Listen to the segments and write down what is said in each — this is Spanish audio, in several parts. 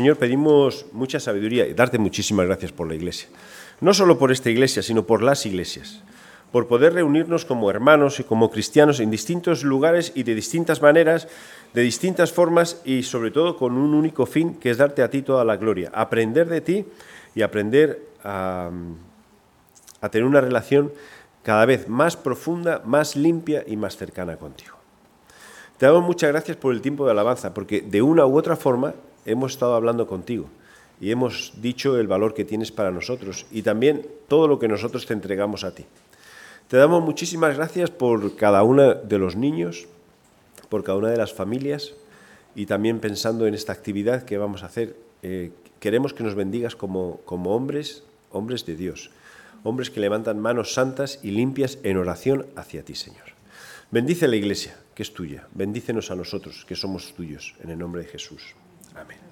Señor, pedimos mucha sabiduría y darte muchísimas gracias por la iglesia. No solo por esta iglesia, sino por las iglesias. Por poder reunirnos como hermanos y como cristianos en distintos lugares y de distintas maneras, de distintas formas y sobre todo con un único fin, que es darte a ti toda la gloria. Aprender de ti y aprender a, a tener una relación cada vez más profunda, más limpia y más cercana contigo. Te damos muchas gracias por el tiempo de alabanza, porque de una u otra forma hemos estado hablando contigo y hemos dicho el valor que tienes para nosotros y también todo lo que nosotros te entregamos a ti. Te damos muchísimas gracias por cada uno de los niños, por cada una de las familias y también pensando en esta actividad que vamos a hacer. Eh, queremos que nos bendigas como, como hombres, hombres de Dios, hombres que levantan manos santas y limpias en oración hacia ti, Señor. Bendice la iglesia, que es tuya. Bendícenos a nosotros, que somos tuyos, en el nombre de Jesús. Amén.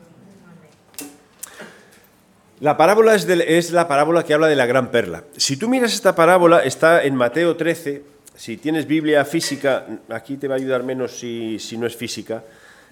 La parábola es, la parábola que habla de la gran perla. Si tú miras esta parábola, está en Mateo 13. Si tienes Biblia física, aquí te va a ayudar menos si, no es física.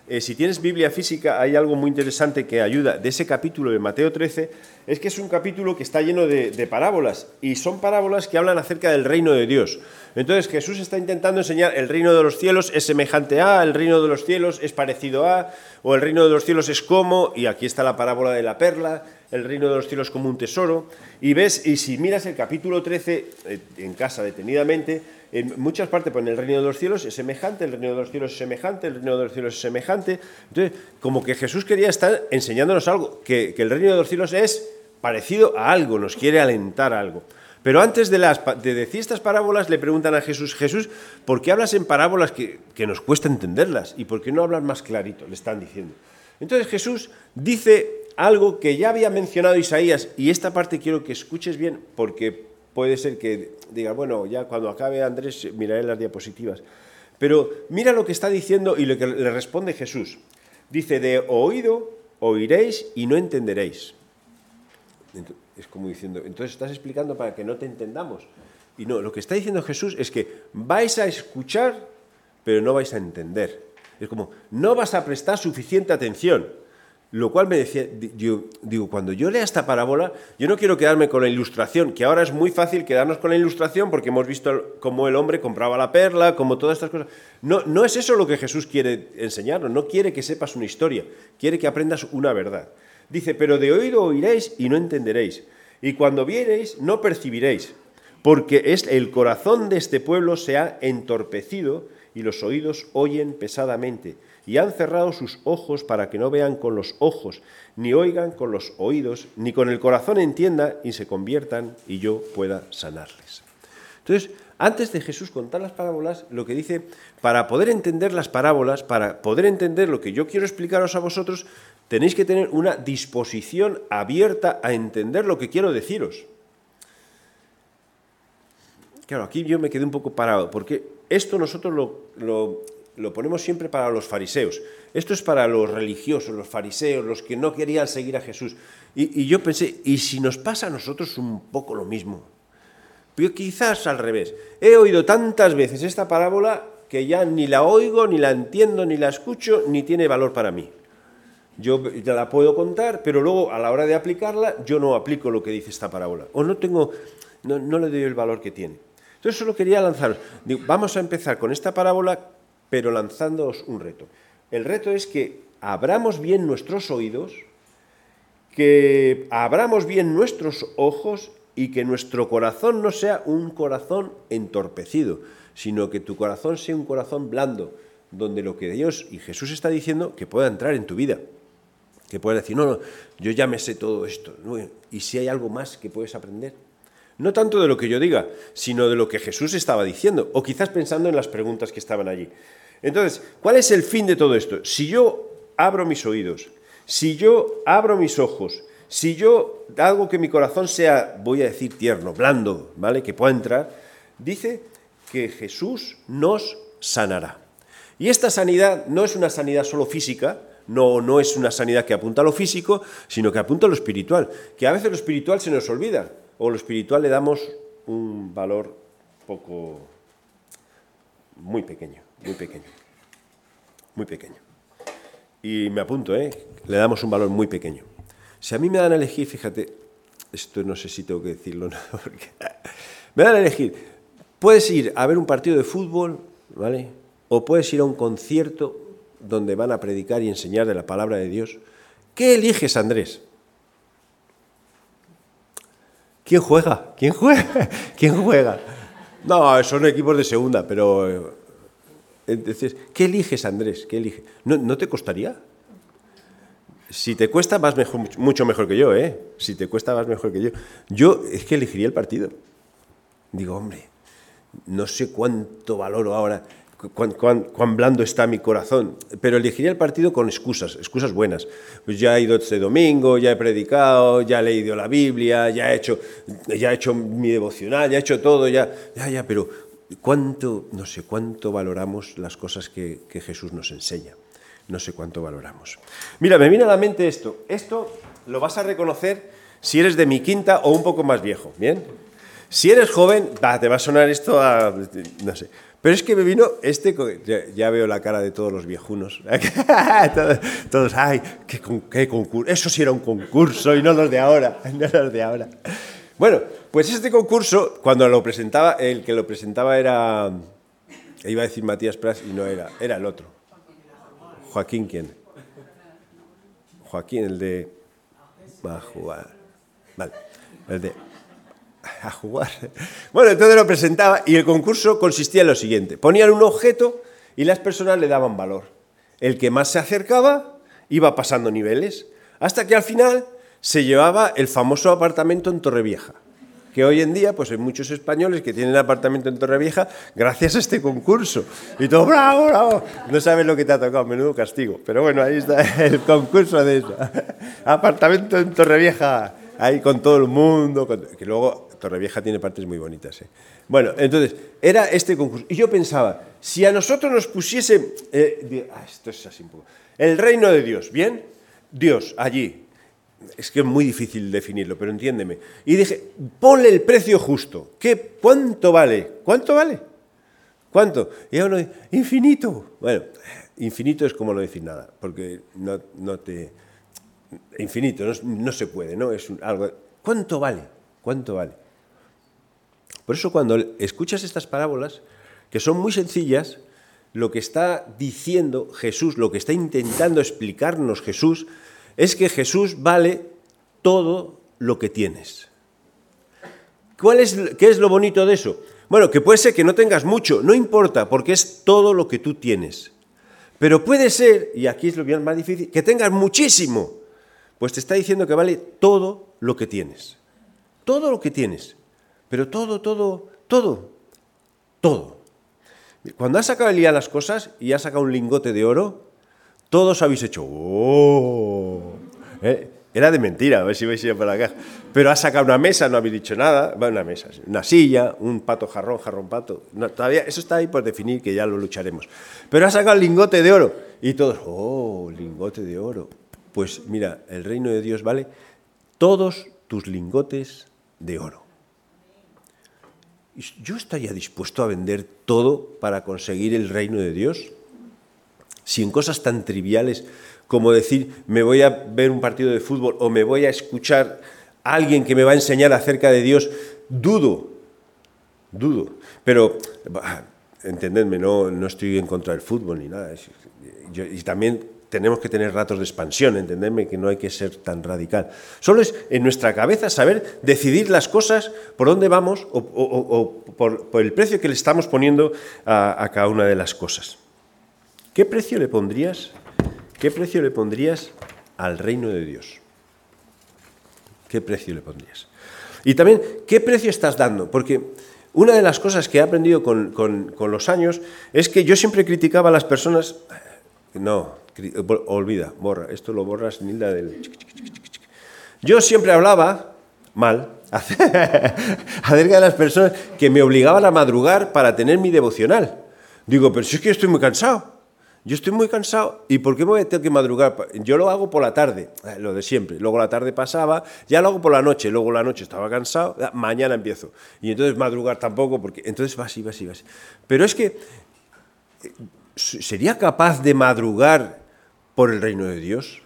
Eh, si tienes Biblia física, hay algo muy interesante que ayuda de ese capítulo de Mateo 13, es que es un capítulo que está lleno de, de parábolas, y son parábolas que hablan acerca del reino de Dios. Entonces Jesús está intentando enseñar el reino de los cielos es semejante a, el reino de los cielos es parecido a, o el reino de los cielos es como, y aquí está la parábola de la perla, el reino de los cielos como un tesoro, y ves, y si miras el capítulo 13 eh, en casa detenidamente, en muchas partes pone el reino de los cielos es semejante, el reino de los cielos es semejante, el reino de los cielos es semejante. Entonces, como que Jesús quería estar enseñándonos algo, que, que el reino de los cielos es parecido a algo, nos quiere alentar a algo. Pero antes de, decir estas parábolas le preguntan a Jesús, Jesús, ¿por qué hablas en parábolas que, nos cuesta entenderlas? ¿Y por qué no hablas más clarito? Le están diciendo. Entonces Jesús dice algo que ya había mencionado Isaías, y esta parte quiero que escuches bien, porque puede ser que diga, bueno, ya cuando acabe Andrés miraré las diapositivas. Pero mira lo que está diciendo y lo que le responde Jesús. Dice, de oído oiréis y no entenderéis es como diciendo, entonces estás explicando para que no te entendamos. Y no, lo que está diciendo Jesús es que vais a escuchar, pero no vais a entender. Es como, no vas a prestar suficiente atención. Lo cual me decía, digo, cuando yo lea esta parábola, yo no quiero quedarme con la ilustración, que ahora es muy fácil quedarnos con la ilustración porque hemos visto cómo el hombre compraba la perla, como todas estas cosas. No, no es eso lo que Jesús quiere enseñarnos, no quiere que sepas una historia, quiere que aprendas una verdad. Dice, pero de oído oiréis y no entenderéis. Y cuando viereis, no percibiréis, porque es el corazón de este pueblo se ha entorpecido y los oídos oyen pesadamente, y han cerrado sus ojos para que no vean con los ojos, ni oigan con los oídos, ni con el corazón entiendan y se conviertan y yo pueda sanarles. Entonces, antes de Jesús contar las parábolas, lo que dice, para poder entender las parábolas, para poder entender lo que yo quiero explicaros a vosotros, tenéis que tener una disposición abierta a entender lo que quiero deciros. Claro, aquí yo me quedé un poco parado, porque esto nosotros lo, ponemos siempre para los fariseos. Esto es para los religiosos, los fariseos, los que no querían seguir a Jesús. Y, yo pensé, ¿y si nos pasa a nosotros un poco lo mismo? Pero quizás al revés. He oído tantas veces esta parábola que ya ni la oigo, ni la entiendo, ni la escucho, ni tiene valor para mí. Yo la puedo contar, pero luego a la hora de aplicarla yo no aplico lo que dice esta parábola. O no tengo, no, le doy el valor que tiene. Entonces solo quería lanzaros. vamos a empezar con esta parábola, pero lanzándoos un reto. El reto es que abramos bien nuestros oídos, que abramos bien nuestros ojos y que nuestro corazón no sea un corazón entorpecido, sino que tu corazón sea un corazón blando, donde lo que Dios y Jesús está diciendo que pueda entrar en tu vida que puedes decir, no, no, yo ya me sé todo esto. ¿Y si hay algo más que puedes aprender? No tanto de lo que yo diga, sino de lo que Jesús estaba diciendo, o quizás pensando en las preguntas que estaban allí. Entonces, ¿cuál es el fin de todo esto? Si yo abro mis oídos, si yo abro mis ojos, si yo hago que mi corazón sea, voy a decir, tierno, blando, ¿vale? Que pueda entrar, dice que Jesús nos sanará. Y esta sanidad no es una sanidad solo física, no, no es una sanidad que apunta a lo físico, sino que apunta a lo espiritual, que a veces lo espiritual se nos olvida, o lo espiritual le damos un valor poco, muy pequeño, muy pequeño, muy pequeño. y me apunto, ¿eh? le damos un valor muy pequeño. Si a mí me dan a elegir, fíjate, esto no sé si tengo que decirlo, ¿no? Porque me dan a elegir, puedes ir a ver un partido de fútbol, ¿vale? O puedes ir a un concierto donde van a predicar y enseñar de la palabra de Dios. ¿Qué eliges, Andrés? ¿Quién juega? ¿Quién juega? ¿Quién juega? No, son equipos de segunda, pero... Eh, entonces, ¿qué eliges, Andrés? ¿Qué eliges? ¿No, te costaría? Si te cuesta, vas mejor, mucho mejor que yo, ¿eh? Si te cuesta, vas mejor que yo. Yo es que elegiría el partido. Digo, hombre, no sé cuánto valoro ahora cuán, blando está mi corazón, pero elegiría el partido con excusas, excusas buenas. Pues ya he ido este domingo, ya he predicado, ya he leído la Biblia, ya he hecho, ya he hecho mi devocional, ya he hecho todo, ya, ya, ya, pero cuánto, no sé cuánto valoramos las cosas que, Jesús nos enseña. No sé cuánto valoramos. Mira, me viene a la mente esto. Esto lo vas a reconocer si eres de mi quinta o un poco más viejo, ¿bien? Si eres joven, te va a sonar esto a, no sé, pero es que me vino este, ya, veo la cara de todos los viejunos, todos, ay, qué, concurso, eso sí era un concurso y no los de ahora, no los de ahora. Bueno, pues este concurso, cuando lo presentaba, el que lo presentaba era, iba a decir Matías Pras y no era, era el otro. Joaquín, ¿quién? Joaquín, el de... Va a jugar. Vale, el de a jugar. Bueno, entonces lo presentaba y el concurso consistía en lo siguiente. Ponían un objeto y las personas le daban valor. El que más se acercaba iba pasando niveles, hasta que al final se llevaba el famoso apartamento en Torrevieja, que hoy en día pues hay muchos españoles que tienen apartamento en Torrevieja gracias a este concurso. Y todo, bravo, bravo. No sabes lo que te ha tocado, menudo castigo. Pero bueno, ahí está el concurso de eso. Apartamento en Torrevieja, ahí con todo el mundo, que luego Torrevieja tiene partes muy bonitas. ¿eh? Bueno, entonces, era este concurso. Y yo pensaba, si a nosotros nos pusiese, eh, ah, esto es así un poco, el reino de Dios, ¿bien? Dios, allí. Es que es muy difícil definirlo, pero entiéndeme. Y dije, ponle el precio justo. ¿Qué, ¿Cuánto vale? ¿Cuánto vale? ¿Cuánto? Y uno dice, infinito. Bueno, infinito es como no decir nada, porque no, no te... Infinito, no, no, se puede, ¿no? Es algo... ¿Cuánto vale? ¿Cuánto vale? Por eso cuando escuchas estas parábolas, que son muy sencillas, lo que está diciendo Jesús, lo que está intentando explicarnos Jesús, es que Jesús vale todo lo que tienes. ¿Cuál es, ¿Qué es lo bonito de eso? Bueno, que puede ser que no tengas mucho, no importa, porque es todo lo que tú tienes. Pero puede ser, y aquí es lo más difícil, que tengas muchísimo. Pues te está diciendo que vale todo lo que tienes. Todo lo que tienes. Pero todo, todo, todo, todo. Cuando has sacado Elías las cosas y has sacado un lingote de oro, todos habéis hecho ¡Oh! ¿Eh? Era de mentira, a ver si vais a ir para caja. Pero has sacado una mesa, no habéis dicho nada. Va una mesa, una silla, un pato jarrón, jarrón pato. todavía, eso está ahí por definir, que ya lo lucharemos. Pero has sacado el lingote de oro. Y todos, ¡oh, lingote de oro! Pues mira, el reino de Dios vale todos tus lingotes de oro. ¿Yo estaría dispuesto a vender todo para conseguir el reino de Dios? Si en cosas tan triviales como decir, me voy a ver un partido de fútbol o me voy a escuchar a alguien que me va a enseñar acerca de Dios, dudo, dudo. Pero, entendedme, no, no estoy en contra del fútbol ni nada. y también tenemos que tener ratos de expansión, entendedme que no hay que ser tan radical. Solo es en nuestra cabeza saber decidir las cosas por dónde vamos o, por, el precio que le estamos poniendo a, cada una de las cosas. ¿Qué precio le pondrías? ¿Qué precio le pondrías al reino de Dios? ¿Qué precio le pondrías? Y también, ¿qué precio estás dando? Porque una de las cosas que he aprendido con, con los años es que yo siempre criticaba a las personas, no, olvida, borra, esto lo borras, Nilda, del... Yo siempre hablaba mal acerca de las personas que me obligaban a madrugar para tener mi devocional. Digo, pero si es que estoy muy cansado. Yo estoy muy cansado. ¿Y por qué me voy a tener que madrugar? Yo lo hago por la tarde, eh, lo de siempre. Luego la tarde pasaba, ya lo hago por la noche. Luego la noche estaba cansado, mañana empiezo. Y entonces madrugar tampoco, porque entonces va así, va así, va así. Pero es que, eh, ¿sería capaz de madrugar por el reino de Dios?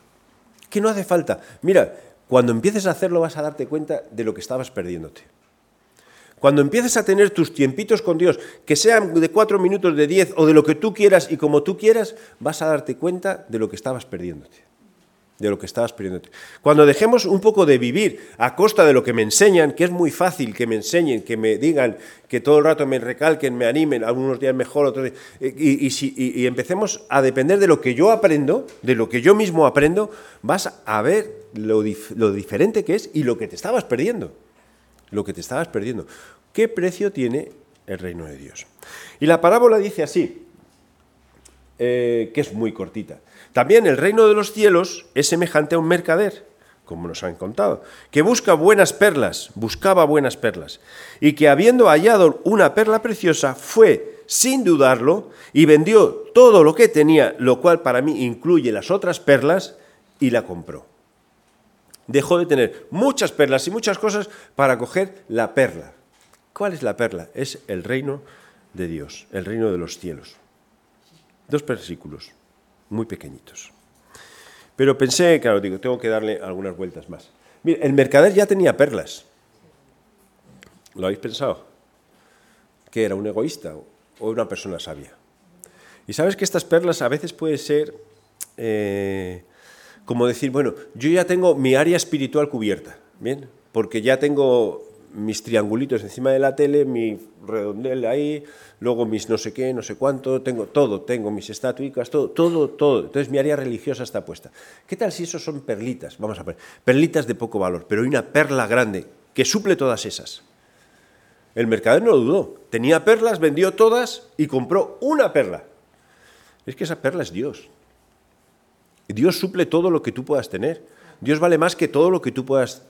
Que no hace falta. Mira, cuando empieces a hacerlo vas a darte cuenta de lo que estabas perdiéndote. Cuando empieces a tener tus tiempitos con Dios, que sean de cuatro minutos, de diez o de lo que tú quieras y como tú quieras, vas a darte cuenta de lo que estabas perdiéndote de lo que estabas perdiendo. Cuando dejemos un poco de vivir a costa de lo que me enseñan, que es muy fácil que me enseñen, que me digan, que todo el rato me recalquen, me animen, algunos días mejor, otros días, y, y, empecemos a depender de lo que yo aprendo, de lo que yo mismo aprendo, vas a ver lo, lo diferente que es y lo que te estabas perdiendo. Lo que te estabas perdiendo. ¿Qué precio tiene el reino de Dios? Y la parábola dice así, eh, que es muy cortita. También el reino de los cielos es semejante a un mercader, como nos han contado, que busca buenas perlas, buscaba buenas perlas, y que habiendo hallado una perla preciosa, fue, sin dudarlo, y vendió todo lo que tenía, lo cual para mí incluye las otras perlas, y la compró. Dejó de tener muchas perlas y muchas cosas para coger la perla. ¿Cuál es la perla? Es el reino de Dios, el reino de los cielos. Dos versículos muy pequeñitos. Pero pensé, claro, digo, tengo que darle algunas vueltas más. Mire, el mercader ya tenía perlas. ¿Lo habéis pensado? ¿Que era un egoísta o una persona sabia? Y sabes que estas perlas a veces puede ser eh, como decir, bueno, yo ya tengo mi área espiritual cubierta, ¿bien? Porque ya tengo mis triangulitos encima de la tele, mi redondel ahí, luego mis no sé qué, no sé cuánto, tengo todo, tengo mis estatuicas, todo, todo, todo. Entonces mi área religiosa está puesta. ¿Qué tal si eso son perlitas? Vamos a ver, perlitas de poco valor, pero hay una perla grande que suple todas esas. El mercader no lo dudó. Tenía perlas, vendió todas y compró una perla. Es que esa perla es Dios. Dios suple todo lo que tú puedas tener. Dios vale más que todo lo que tú puedas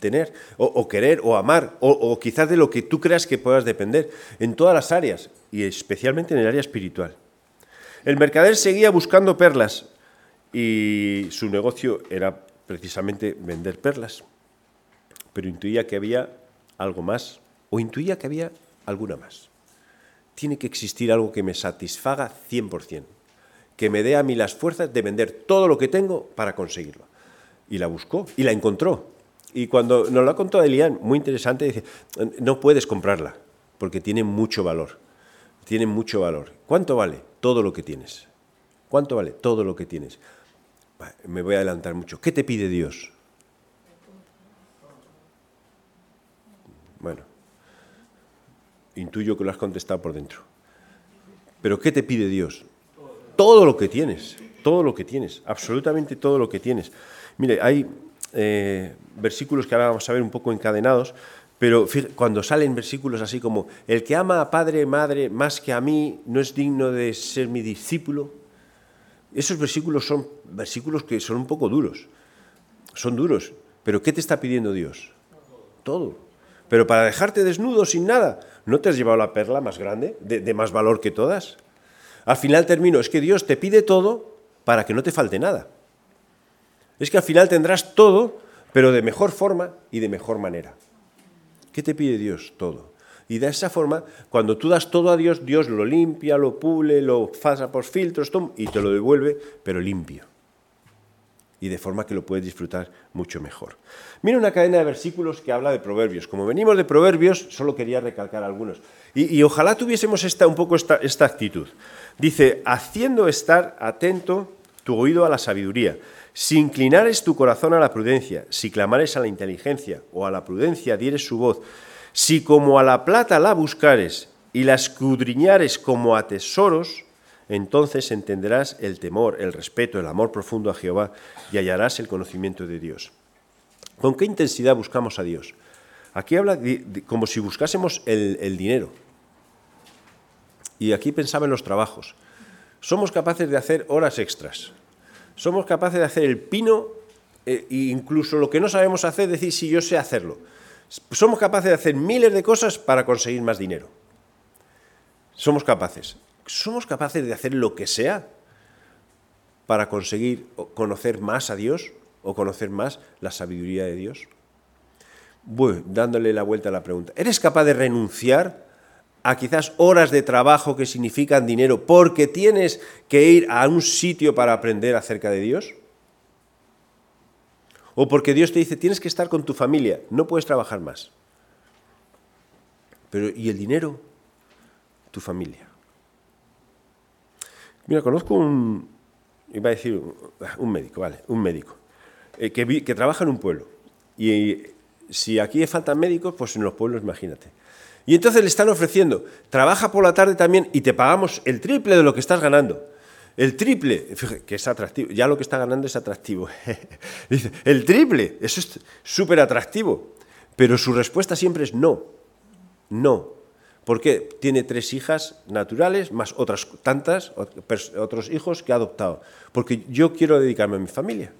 tener, o, querer, o amar, o, o, quizás de lo que tú creas que puedas depender, en todas las áreas, y especialmente en el área espiritual. El mercader seguía buscando perlas, y su negocio era precisamente vender perlas, pero intuía que había algo más, o intuía que había alguna más. Tiene que existir algo que me satisfaga 100%, que me dé a mí las fuerzas de vender todo lo que tengo para conseguirlo y la buscó y la encontró. Y cuando nos lo contado Elian, muy interesante, dice, no puedes comprarla porque tiene mucho valor. Tiene mucho valor. ¿Cuánto vale? Todo lo que tienes. ¿Cuánto vale? Todo lo que tienes. Me voy a adelantar mucho. ¿Qué te pide Dios? Bueno, intuyo que lo has contestado por dentro. Pero ¿qué te pide Dios? Todo lo que tienes, todo lo que tienes, absolutamente todo lo que tienes. Mire, hay eh, versículos que ahora vamos a ver un poco encadenados, pero cuando salen versículos así como, el que ama a padre, madre, más que a mí, no es digno de ser mi discípulo, esos versículos son versículos que son un poco duros, son duros, pero ¿qué te está pidiendo Dios? Todo. Pero para dejarte desnudo sin nada, ¿no te has llevado la perla más grande, de más valor que todas? Al final termino, es que Dios te pide todo para que no te falte nada. Es que al final tendrás todo, pero de mejor forma y de mejor manera. ¿Qué te pide Dios? Todo. Y de esa forma, cuando tú das todo a Dios, Dios lo limpia, lo pule, lo pasa por filtros y te lo devuelve, pero limpio. Y de forma que lo puedes disfrutar mucho mejor. Mira una cadena de versículos que habla de proverbios. Como venimos de proverbios, solo quería recalcar algunos. Y, ojalá tuviésemos esta, un poco esta, esta actitud. Dice, haciendo estar atento tu oído a la sabiduría si inclinares tu corazón a la prudencia, si clamares a la inteligencia o a la prudencia dieres su voz, si como a la plata la buscares y la escudriñares como a tesoros, entonces entenderás el temor, el respeto, el amor profundo a Jehová y hallarás el conocimiento de Dios. ¿Con qué intensidad buscamos a Dios? Aquí habla como si buscásemos el, el dinero. Y aquí pensaba en los trabajos. Somos capaces de hacer horas extras, somos capaces de hacer el pino e incluso lo que no sabemos hacer, decir si yo sé hacerlo. Somos capaces de hacer miles de cosas para conseguir más dinero. Somos capaces. Somos capaces de hacer lo que sea para conseguir conocer más a Dios o conocer más la sabiduría de Dios. Bueno, dándole la vuelta a la pregunta. ¿Eres capaz de renunciar a quizás horas de trabajo que significan dinero porque tienes que ir a un sitio para aprender acerca de Dios? ¿O porque Dios te dice, tienes que estar con tu familia, no puedes trabajar más? Pero ¿y el dinero? Tu familia. Mira, conozco un, iba a decir un médico, vale, un médico, eh, que, que trabaja en un pueblo. Y si aquí faltan médicos, pues en los pueblos, imagínate. Y entonces le están ofreciendo, trabaja por la tarde también y te pagamos el triple de lo que estás ganando. El triple, que es atractivo, ya lo que está ganando es atractivo. El triple, eso es súper atractivo. Pero su respuesta siempre es no, no. Porque tiene tres hijas naturales, más otras tantas, otros hijos que ha adoptado. Porque yo quiero dedicarme a mi familia.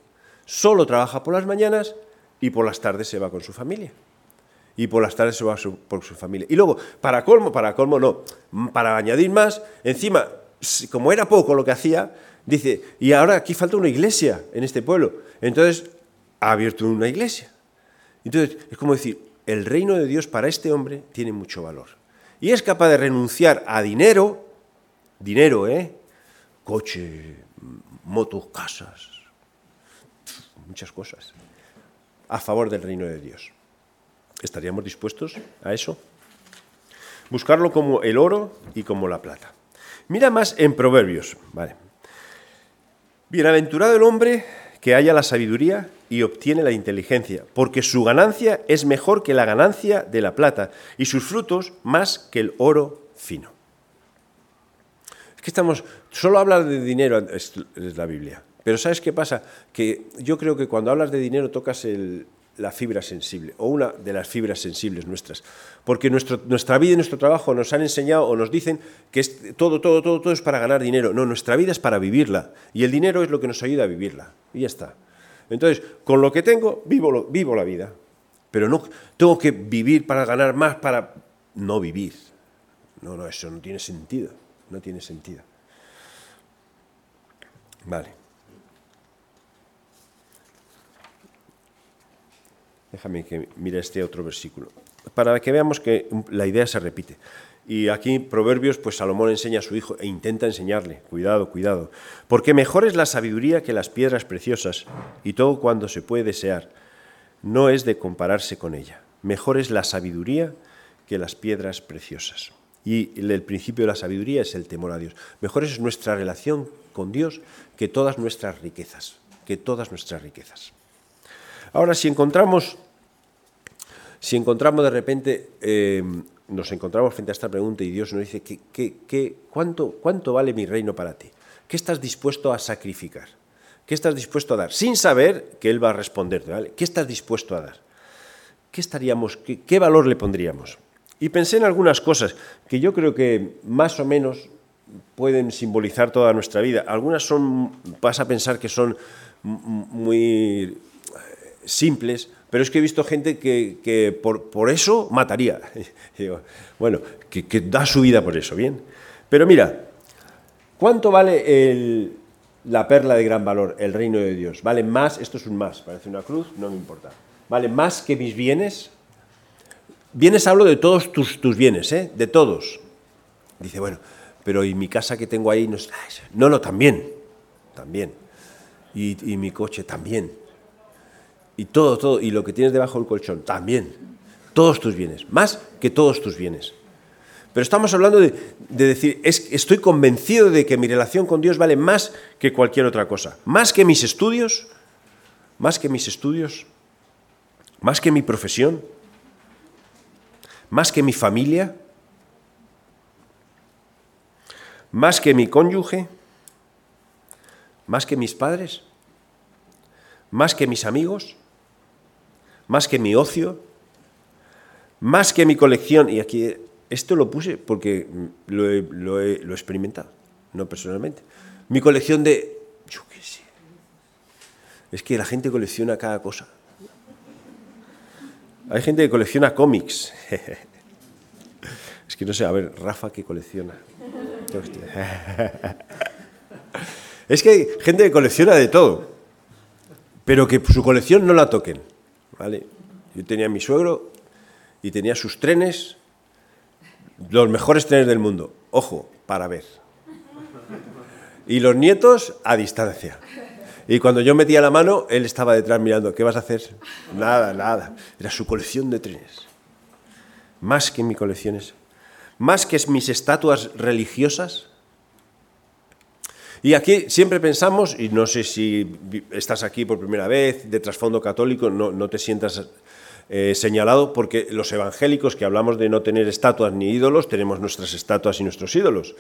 Solo trabaja por las mañanas y por las tardes se va con su familia y por las tardes se va por su familia. Y luego, para colmo, para colmo no, para añadir más, encima, como era poco lo que hacía, dice, y ahora aquí falta una iglesia en este pueblo. Entonces, ha abierto una iglesia. Entonces, es como decir, el reino de Dios para este hombre tiene mucho valor. Y es capaz de renunciar a dinero, dinero, ¿eh? Coche, motos, casas, muchas cosas, a favor del reino de Dios. ¿Estaríamos dispuestos a eso? Buscarlo como el oro y como la plata. Mira más en Proverbios. Vale. Bienaventurado el hombre que haya la sabiduría y obtiene la inteligencia, porque su ganancia es mejor que la ganancia de la plata y sus frutos más que el oro fino. Es que estamos, solo hablar de dinero es la Biblia, pero ¿sabes qué pasa? Que yo creo que cuando hablas de dinero tocas el, la fibra sensible, o una de las fibras sensibles nuestras. Porque nuestra vida y nuestro trabajo nos han enseñado o nos dicen que es, todo, todo, todo, todo es para ganar dinero. No, nuestra vida es para vivirla. Y el dinero es lo que nos ayuda a vivirla. Y ya está. Entonces, con lo que tengo, vivo, vivo la vida. Pero no tengo que vivir para ganar más, para no vivir. No, no, eso no tiene sentido. No tiene sentido. Vale. Déjame que mire este otro versículo, para que veamos que la idea se repite. Y aquí Proverbios, pues Salomón enseña a su hijo e intenta enseñarle, cuidado, cuidado, porque mejor es la sabiduría que las piedras preciosas, y todo cuando se puede desear, no es de compararse con ella. Mejor es la sabiduría que las piedras preciosas. Y el principio de la sabiduría es el temor a Dios. Mejor es nuestra relación con Dios que todas nuestras riquezas, que todas nuestras riquezas. Ahora, si encontramos si encontramos de repente, eh, nos encontramos frente a esta pregunta y Dios nos dice, ¿qué, cuánto, ¿cuánto vale mi reino para ti? ¿Qué estás dispuesto a sacrificar? ¿Qué estás dispuesto a dar? Sin saber que Él va a responderte. ¿Qué estás dispuesto a dar? ¿Qué, estaríamos, qué, valor le pondríamos? Y pensé en algunas cosas que yo creo que más o menos pueden simbolizar toda nuestra vida. Algunas son, vas a pensar que son muy simples, pero es que he visto gente que, por, eso mataría. bueno, que, da su vida por eso, ¿bien? Pero mira, ¿cuánto vale la perla de gran valor, el reino de Dios? ¿Vale más? Esto es un más, parece una cruz, no me importa. ¿Vale más que mis bienes? Bienes hablo de todos tus, tus bienes, ¿eh? De todos. Dice, bueno, pero ¿y mi casa que tengo ahí? No, no, no también, también. Y, y mi coche también y todo, todo, y lo que tienes debajo del colchón, también. Todos tus bienes, más que todos tus bienes. Pero estamos hablando de, decir, es, estoy convencido de que mi relación con Dios vale más que cualquier otra cosa. Más que mis estudios, más que mis estudios, más que mi profesión, más que mi familia, más que mi cónyuge, más que mis padres, más que mis amigos más que mi ocio, más que mi colección, y aquí esto lo puse porque lo he, experimentado, no personalmente, mi colección de, yo qué sé, es que la gente colecciona cada cosa. Hay gente que colecciona cómics. Es que no sé, a ver, Rafa que colecciona. Es que hay gente que colecciona de todo, pero que su colección no la toquen. Yo tenía a mi suegro y tenía sus trenes, los mejores trenes del mundo. Ojo, para ver. Y los nietos a distancia. Y cuando yo metía la mano, él estaba detrás mirando, ¿qué vas a hacer? Nada, nada. Era su colección de trenes. Más que mis colecciones. Más que mis estatuas religiosas. Y aquí siempre pensamos, y no sé si estás aquí por primera vez, de trasfondo católico, no, no te sientas eh, señalado, porque los evangélicos que hablamos de no tener estatuas ni ídolos, tenemos nuestras estatuas y nuestros ídolos.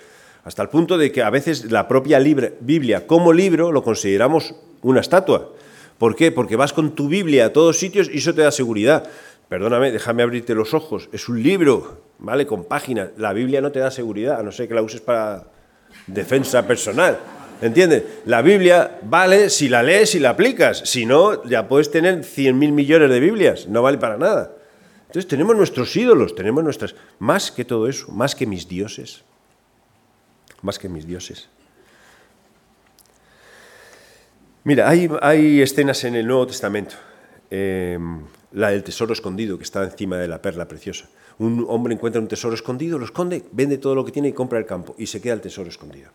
Hasta el punto de que a veces la propia Biblia como libro lo consideramos una estatua. ¿Por qué? Porque vas con tu Biblia a todos sitios y eso te da seguridad. Perdóname, déjame abrirte los ojos. Es un libro, ¿vale? Con páginas. La Biblia no te da seguridad, a no ser que la uses para defensa personal. ¿Entiendes? La Biblia vale si la lees y la aplicas. Si no, ya puedes tener 100.000 millones de Biblias. No vale para nada. Entonces tenemos nuestros ídolos, tenemos nuestras... Más que todo eso, más que mis dioses más que mis dioses. Mira, hay, escenas en el Nuevo Testamento. Em, la del tesoro escondido que está encima de la perla preciosa. Un hombre encuentra un tesoro escondido, lo esconde, vende todo lo que tiene y compra el campo y se queda el tesoro escondido.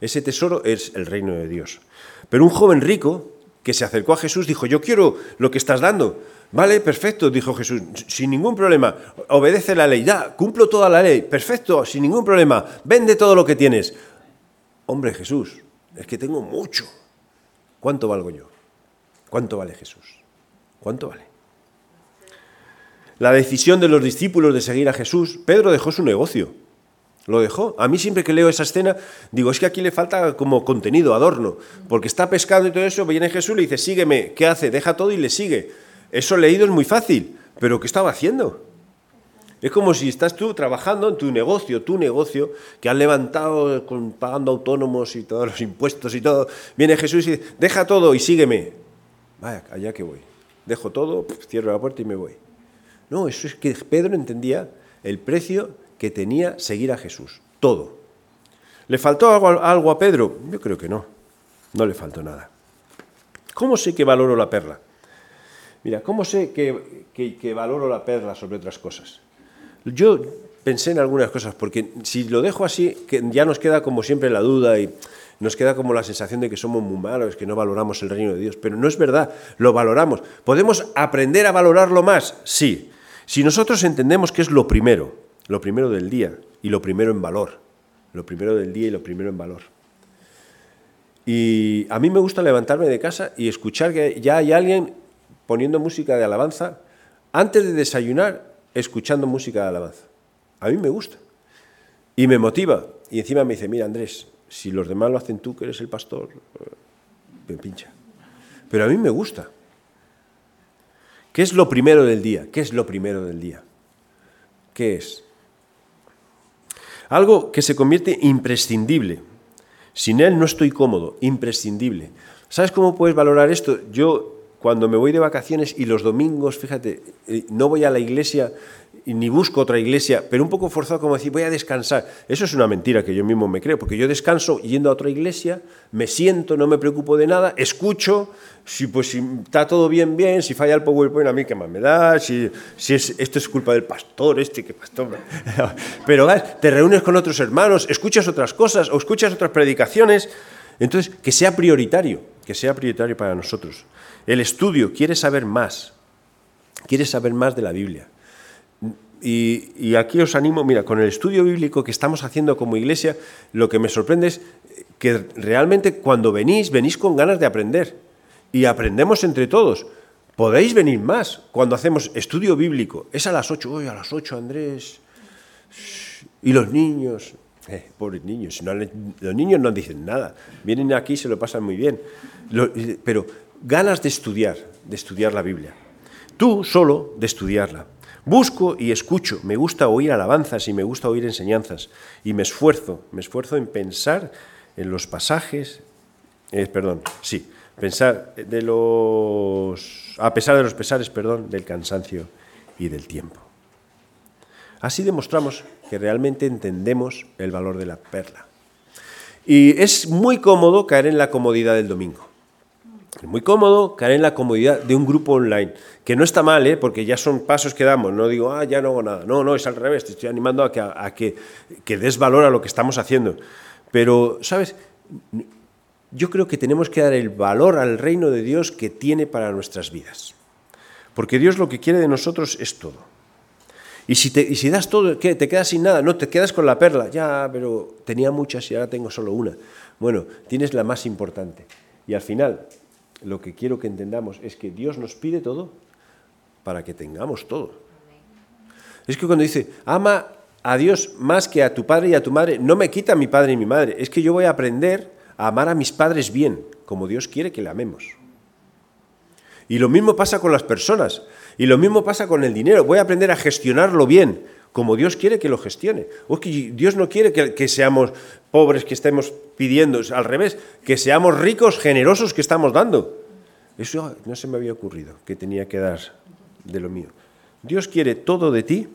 Ese tesoro es el reino de Dios. Pero un joven rico que se acercó a Jesús dijo, yo quiero lo que estás dando. Vale, perfecto, dijo Jesús, sin ningún problema. Obedece la ley, ya, cumplo toda la ley, perfecto, sin ningún problema. Vende todo lo que tienes. Hombre Jesús, es que tengo mucho. ¿Cuánto valgo yo? ¿Cuánto vale Jesús? ¿Cuánto vale? La decisión de los discípulos de seguir a Jesús, Pedro dejó su negocio. Lo dejó. A mí siempre que leo esa escena, digo, es que aquí le falta como contenido, adorno, porque está pescando y todo eso, viene Jesús y le dice, sígueme, ¿qué hace? Deja todo y le sigue. Eso leído es muy fácil, pero ¿qué estaba haciendo? Es como si estás tú trabajando en tu negocio, tu negocio, que has levantado pagando autónomos y todos los impuestos y todo. Viene Jesús y dice, deja todo y sígueme. Vaya, allá que voy. Dejo todo, cierro la puerta y me voy. No, eso es que Pedro entendía el precio que tenía seguir a Jesús. Todo. ¿Le faltó algo, a Pedro? Yo creo que no. No le faltó nada. ¿Cómo sé que valoro la perla? Mira, ¿cómo sé que, valoro la perla sobre otras cosas? Yo pensé en algunas cosas, porque si lo dejo así, ya nos queda como siempre la duda y nos queda como la sensación de que somos muy malos, que no valoramos el reino de Dios. Pero no es verdad, lo valoramos. ¿Podemos aprender a valorarlo más? Sí. Si nosotros entendemos que es lo primero, lo primero del día y lo primero en valor, lo primero del día y lo primero en valor. Y a mí me gusta levantarme de casa y escuchar que ya hay alguien poniendo música de alabanza, antes de desayunar, escuchando música de alabanza. A mí me gusta. Y me motiva. Y encima me dice, mira Andrés, si los demás lo hacen tú, que eres el pastor, eh, me pincha. Pero a mí me gusta. ¿Qué es lo primero del día? ¿Qué es lo primero del día? ¿Qué es? Algo que se convierte imprescindible. Sin él no estoy cómodo, imprescindible. ¿Sabes cómo puedes valorar esto? Yo cuando me voy de vacaciones y los domingos, fíjate, eh, no voy a la iglesia ni busco otra iglesia, pero un poco forzado como decir, voy a descansar. Eso es una mentira que yo mismo me creo, porque yo descanso yendo a otra iglesia, me siento, no me preocupo de nada, escucho, si pues si está todo bien, bien, si falla el PowerPoint a mí qué más me da, si, si es, esto es culpa del pastor, este que pastor. Pero te reúnes con otros hermanos, escuchas otras cosas o escuchas otras predicaciones, entonces que sea prioritario, que sea prioritario para nosotros. El estudio quiere saber más, quiere saber más de la Biblia. Y, aquí os animo, mira, con el estudio bíblico que estamos haciendo como iglesia, lo que me sorprende es que realmente cuando venís, venís con ganas de aprender. Y aprendemos entre todos. Podéis venir más cuando hacemos estudio bíblico. Es a las 8, hoy a las 8, Andrés. Y los niños, eh, pobres niños, los niños no dicen nada. Vienen aquí y se lo pasan muy bien. pero ganas de estudiar, de estudiar la Biblia. Tú solo de estudiarla. Busco y escucho, me gusta oír alabanzas y me gusta oír enseñanzas y me esfuerzo, me esfuerzo en pensar en los pasajes, eh, perdón, sí, pensar de los, a pesar de los pesares, perdón, del cansancio y del tiempo. Así demostramos que realmente entendemos el valor de la perla. Y es muy cómodo caer en la comodidad del domingo. Muy cómodo caer en la comodidad de un grupo online, que no está mal, ¿eh? porque ya son pasos que damos, no digo, ah, ya no hago nada, no, no, es al revés, te estoy animando a que, a que, que des valor a lo que estamos haciendo. Pero, ¿sabes? Yo creo que tenemos que dar el valor al reino de Dios que tiene para nuestras vidas. Porque Dios lo que quiere de nosotros es todo. Y si, te, y si das todo, ¿qué? ¿Te quedas sin nada? No, te quedas con la perla. Ya, pero tenía muchas y ahora tengo solo una. Bueno, tienes la más importante. Y al final, lo que quiero que entendamos es que Dios nos pide todo para que tengamos todo. Es que cuando dice, ama a Dios más que a tu padre y a tu madre, no me quita mi padre y mi madre. Es que yo voy a aprender a amar a mis padres bien, como Dios quiere que le amemos. Y lo mismo pasa con las personas. Y lo mismo pasa con el dinero. Voy a aprender a gestionarlo bien, como Dios quiere que lo gestione. Dios no quiere que, seamos pobres, que estemos pidiendo, al revés, que seamos ricos, generosos, que estamos dando. Eso no se me había ocurrido, que tenía que dar de lo mío. Dios quiere todo de ti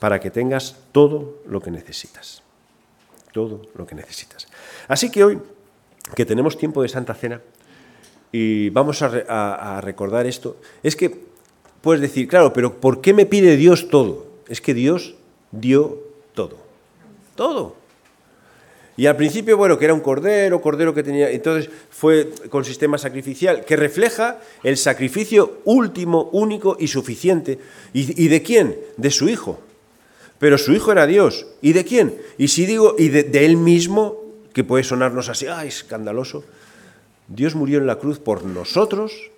para que tengas todo lo que necesitas. Todo lo que necesitas. Así que hoy, que tenemos tiempo de Santa Cena, y vamos a recordar esto, es que puedes decir, claro, pero ¿por qué me pide Dios todo? Es que Dios dio todo. Todo. Y al principio, bueno, que era un cordero, cordero que tenía, entonces fue con sistema sacrificial, que refleja el sacrificio último, único y suficiente. ¿Y, de quién? De su Hijo. Pero su Hijo era Dios. ¿Y de quién? Y si digo, y de, Él mismo, que puede sonarnos así, ¡ay, escandaloso! Dios murió en la cruz por nosotros